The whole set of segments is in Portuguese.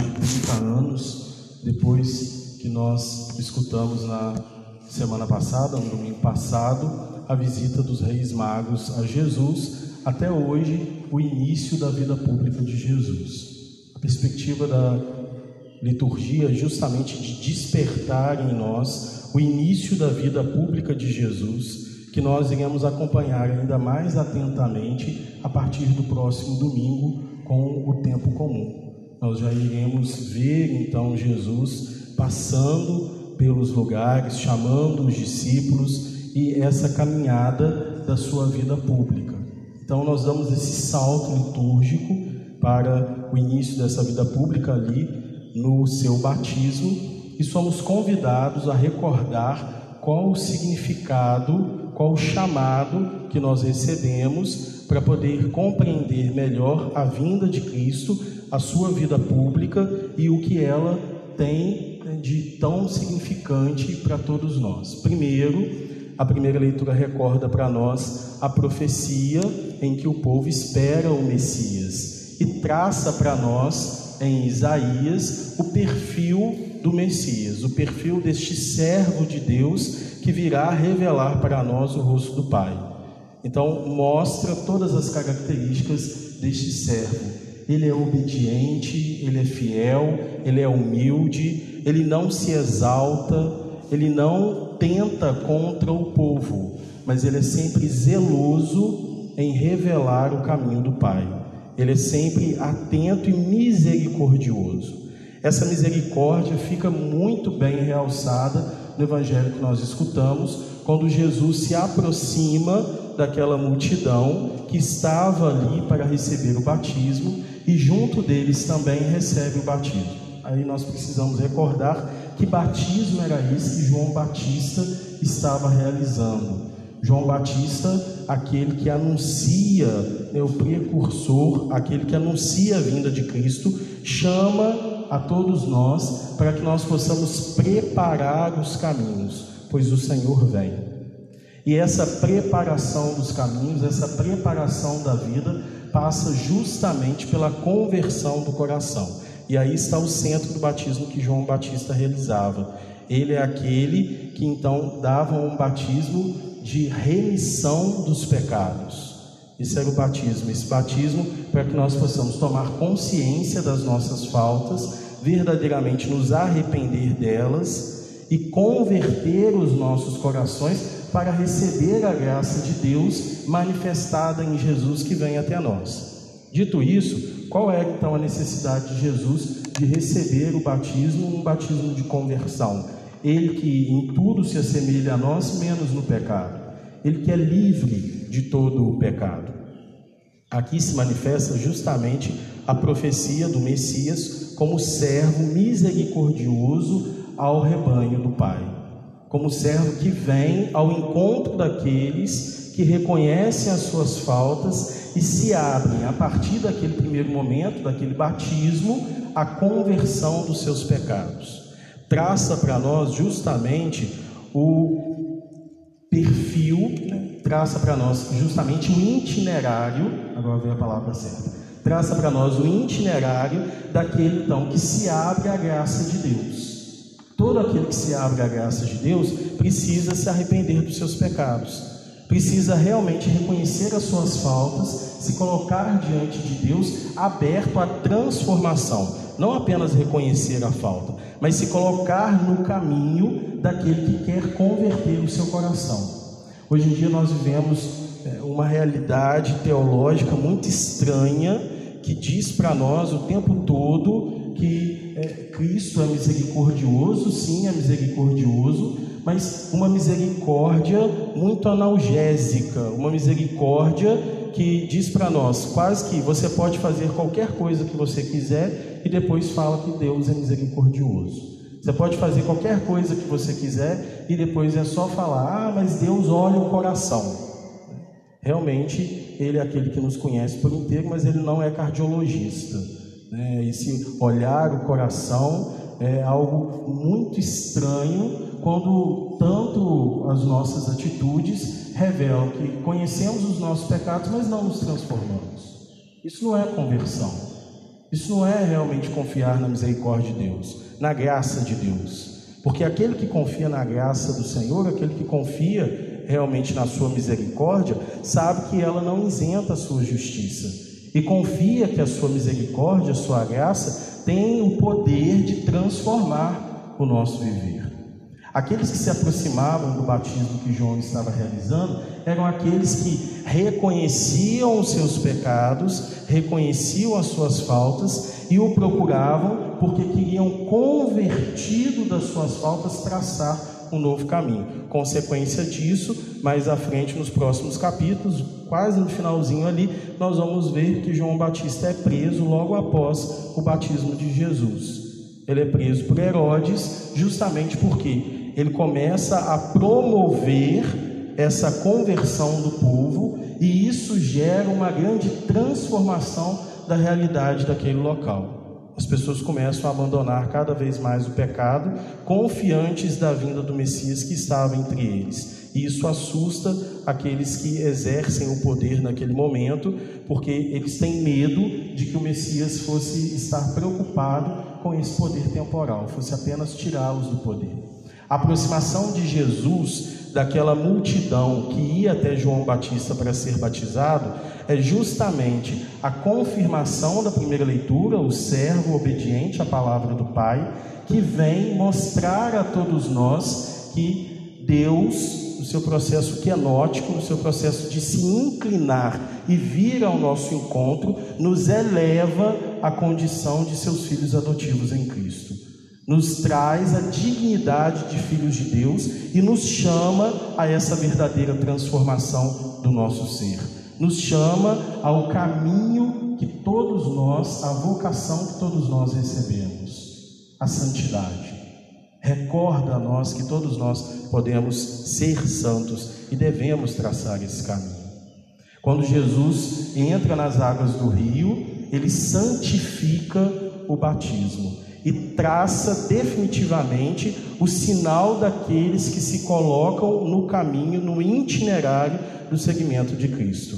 hoje 30 anos depois que nós escutamos na semana passada, no domingo passado, a visita dos Reis Magos a Jesus, até hoje o início da vida pública de Jesus. A perspectiva da liturgia é justamente de despertar em nós o início da vida pública de Jesus, que nós iremos acompanhar ainda mais atentamente a partir do próximo domingo com o tempo comum. Nós já iremos ver então Jesus passando pelos lugares, chamando os discípulos e essa caminhada da sua vida pública. Então nós damos esse salto litúrgico para o início dessa vida pública ali no seu batismo e somos convidados a recordar qual o significado, qual o chamado que nós recebemos para poder compreender melhor a vinda de Cristo, a sua vida pública e o que ela tem de tão significante para todos nós. Primeiro, a primeira leitura recorda para nós a profecia em que o povo espera o Messias e traça para nós em Isaías o perfil do Messias, o perfil deste servo de Deus que virá revelar para nós o rosto do Pai. Então, mostra todas as características deste servo. Ele é obediente, ele é fiel, ele é humilde, ele não se exalta, ele não tenta contra o povo, mas ele é sempre zeloso em revelar o caminho do Pai. Ele é sempre atento e misericordioso. Essa misericórdia fica muito bem realçada no evangelho que nós escutamos, quando Jesus se aproxima daquela multidão que estava ali para receber o batismo e junto deles também recebe o batismo. Aí nós precisamos recordar que batismo era esse que João Batista estava realizando. João Batista, aquele que anuncia, é o precursor, aquele que anuncia a vinda de Cristo, chama a todos nós para que nós possamos preparar os caminhos, pois o Senhor vem. E essa preparação dos caminhos, essa preparação da vida, passa justamente pela conversão do coração. E aí está o centro do batismo que João Batista realizava. Ele é aquele que então dava um batismo de remissão dos pecados. Esse era o batismo. Esse batismo para que nós possamos tomar consciência das nossas faltas, verdadeiramente nos arrepender delas e converter os nossos corações para receber a graça de Deus manifestada em Jesus que vem até nós. Dito isso, qual é então a necessidade de Jesus de receber o batismo, um batismo de conversão? Ele que em tudo se assemelha a nós, menos no pecado. Ele que é livre de todo o pecado. Aqui se manifesta justamente a profecia do Messias como servo misericordioso ao rebanho do Pai, como servo que vem ao encontro daqueles que reconhecem as suas faltas e se abrem a partir daquele primeiro momento, daquele batismo, a conversão dos seus pecados. Traça para nós justamente o perfil, né? traça para nós justamente o itinerário, agora vem a palavra certa, traça para nós o itinerário daquele então que se abre à graça de Deus. Todo aquele que se abre à graça de Deus precisa se arrepender dos seus pecados precisa realmente reconhecer as suas faltas, se colocar diante de Deus aberto à transformação, não apenas reconhecer a falta, mas se colocar no caminho daquele que quer converter o seu coração. Hoje em dia nós vivemos é, uma realidade teológica muito estranha que diz para nós o tempo todo que é, Cristo é misericordioso, sim, é misericordioso, mas uma misericórdia muito analgésica, uma misericórdia que diz para nós quase que você pode fazer qualquer coisa que você quiser e depois fala que Deus é misericordioso. Você pode fazer qualquer coisa que você quiser e depois é só falar: ah, mas Deus olha o coração. Realmente, Ele é aquele que nos conhece por inteiro, mas Ele não é cardiologista. Né? Esse olhar o coração é algo muito estranho quando tanto as nossas atitudes revelam que conhecemos os nossos pecados, mas não nos transformamos. Isso não é conversão. Isso não é realmente confiar na misericórdia de Deus, na graça de Deus. Porque aquele que confia na graça do Senhor, aquele que confia realmente na sua misericórdia, sabe que ela não isenta a sua justiça. E confia que a sua misericórdia, a sua graça, tem o poder de transformar o nosso viver. Aqueles que se aproximavam do batismo que João estava realizando eram aqueles que reconheciam os seus pecados, reconheciam as suas faltas e o procuravam porque queriam, convertido das suas faltas, traçar um novo caminho. Consequência disso, mais à frente, nos próximos capítulos, quase no finalzinho ali, nós vamos ver que João Batista é preso logo após o batismo de Jesus. Ele é preso por Herodes, justamente porque ele começa a promover essa conversão do povo e isso gera uma grande transformação da realidade daquele local. As pessoas começam a abandonar cada vez mais o pecado, confiantes da vinda do Messias que estava entre eles. E isso assusta aqueles que exercem o poder naquele momento, porque eles têm medo de que o Messias fosse estar preocupado com esse poder temporal, fosse apenas tirá-los do poder. A aproximação de Jesus daquela multidão que ia até João Batista para ser batizado é justamente a confirmação da primeira leitura, o servo obediente à palavra do Pai, que vem mostrar a todos nós que Deus, no seu processo quenótico, no seu processo de se inclinar e vir ao nosso encontro, nos eleva à condição de seus filhos adotivos em Cristo nos traz a dignidade de filhos de Deus e nos chama a essa verdadeira transformação do nosso ser. Nos chama ao caminho que todos nós, a vocação que todos nós recebemos, a santidade. Recorda a nós que todos nós podemos ser santos e devemos traçar esse caminho. Quando Jesus entra nas águas do rio, ele santifica o batismo e traça definitivamente o sinal daqueles que se colocam no caminho, no itinerário do seguimento de Cristo.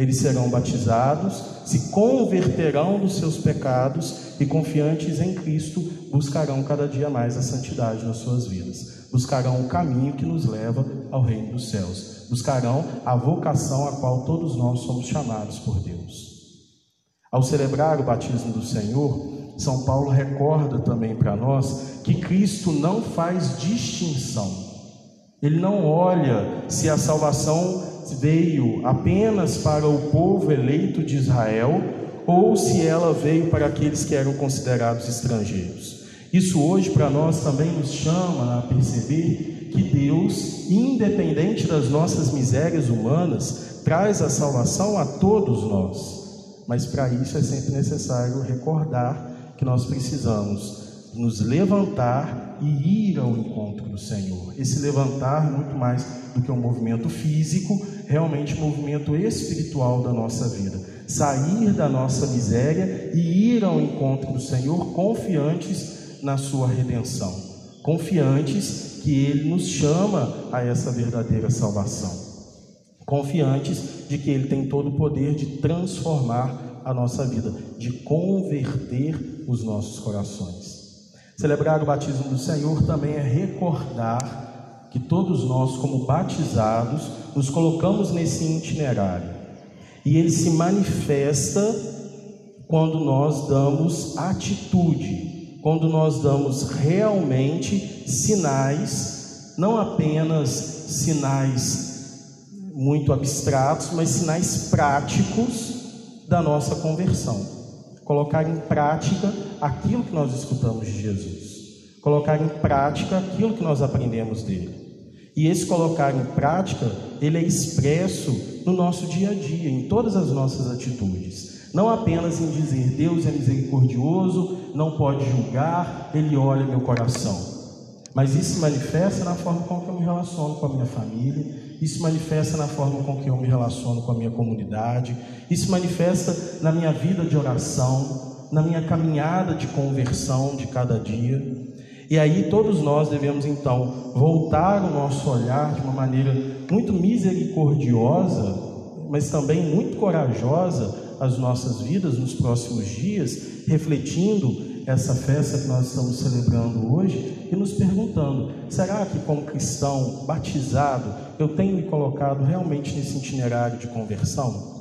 Eles serão batizados, se converterão dos seus pecados e, confiantes em Cristo, buscarão cada dia mais a santidade nas suas vidas. Buscarão o caminho que nos leva ao reino dos céus. Buscarão a vocação a qual todos nós somos chamados por Deus. Ao celebrar o batismo do Senhor, são Paulo recorda também para nós que Cristo não faz distinção. Ele não olha se a salvação veio apenas para o povo eleito de Israel ou se ela veio para aqueles que eram considerados estrangeiros. Isso hoje para nós também nos chama a perceber que Deus, independente das nossas misérias humanas, traz a salvação a todos nós. Mas para isso é sempre necessário recordar que nós precisamos nos levantar e ir ao encontro do Senhor. Esse levantar, muito mais do que um movimento físico, realmente um movimento espiritual da nossa vida. Sair da nossa miséria e ir ao encontro do Senhor confiantes na sua redenção, confiantes que Ele nos chama a essa verdadeira salvação, confiantes de que Ele tem todo o poder de transformar a nossa vida, de converter os nossos corações. Celebrar o batismo do Senhor também é recordar que todos nós, como batizados, nos colocamos nesse itinerário. E ele se manifesta quando nós damos atitude, quando nós damos realmente sinais, não apenas sinais muito abstratos, mas sinais práticos da nossa conversão. Colocar em prática aquilo que nós escutamos de Jesus. Colocar em prática aquilo que nós aprendemos dele. E esse colocar em prática, ele é expresso no nosso dia a dia, em todas as nossas atitudes. Não apenas em dizer Deus é misericordioso, não pode julgar, ele olha meu coração. Mas isso se manifesta na forma como eu me relaciono com a minha família, isso manifesta na forma com que eu me relaciono com a minha comunidade, isso manifesta na minha vida de oração, na minha caminhada de conversão de cada dia. E aí todos nós devemos então voltar o nosso olhar de uma maneira muito misericordiosa, mas também muito corajosa as nossas vidas nos próximos dias, refletindo essa festa que nós estamos celebrando hoje e nos perguntando: será que, como cristão batizado, eu tenho me colocado realmente nesse itinerário de conversão?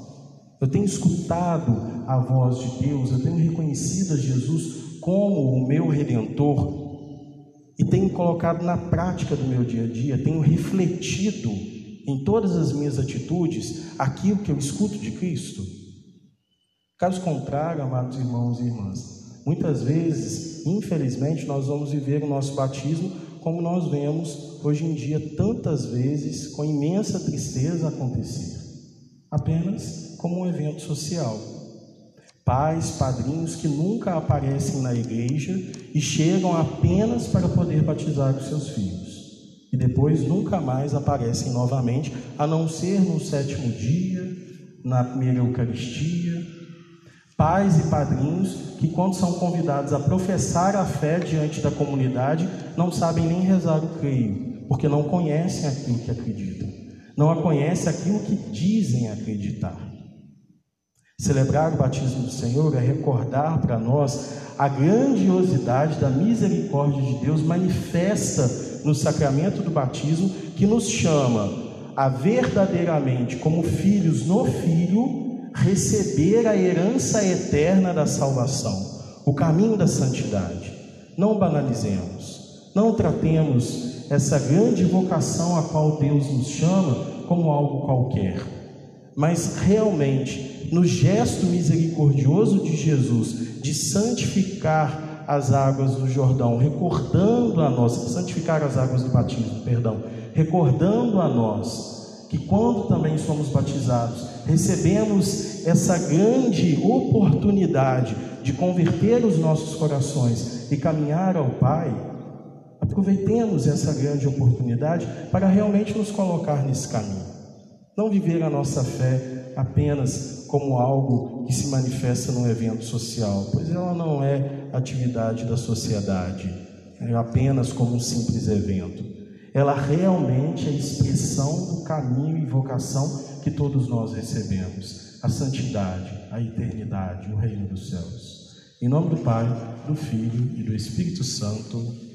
Eu tenho escutado a voz de Deus, eu tenho reconhecido a Jesus como o meu redentor e tenho colocado na prática do meu dia a dia, tenho refletido em todas as minhas atitudes aquilo que eu escuto de Cristo? Caso contrário, amados irmãos e irmãs, muitas vezes, infelizmente, nós vamos viver o nosso batismo como nós vemos hoje em dia tantas vezes com imensa tristeza acontecer, apenas como um evento social pais, padrinhos que nunca aparecem na igreja e chegam apenas para poder batizar os seus filhos. E depois nunca mais aparecem novamente, a não ser no sétimo dia, na primeira Eucaristia. Pais e padrinhos que, quando são convidados a professar a fé diante da comunidade, não sabem nem rezar o creio, porque não conhecem aquilo que acreditam, não conhecem aquilo que dizem acreditar. Celebrar o batismo do Senhor é recordar para nós a grandiosidade da misericórdia de Deus manifesta no sacramento do batismo, que nos chama a verdadeiramente, como filhos no Filho, receber a herança eterna da salvação, o caminho da santidade. Não banalizemos, não tratemos essa grande vocação a qual Deus nos chama como algo qualquer, mas realmente no gesto misericordioso de Jesus de santificar as águas do Jordão, recordando a nós, santificar as águas do batismo, perdão, recordando a nós que quando também somos batizados, recebemos essa grande oportunidade de converter os nossos corações e caminhar ao Pai, aproveitemos essa grande oportunidade para realmente nos colocar nesse caminho. Não viver a nossa fé apenas como algo que se manifesta num evento social, pois ela não é atividade da sociedade, é apenas como um simples evento. Ela realmente é a expressão do caminho e vocação que todos nós recebemos, a santidade, a eternidade, o reino dos céus. Em nome do Pai, do Filho e do Espírito Santo.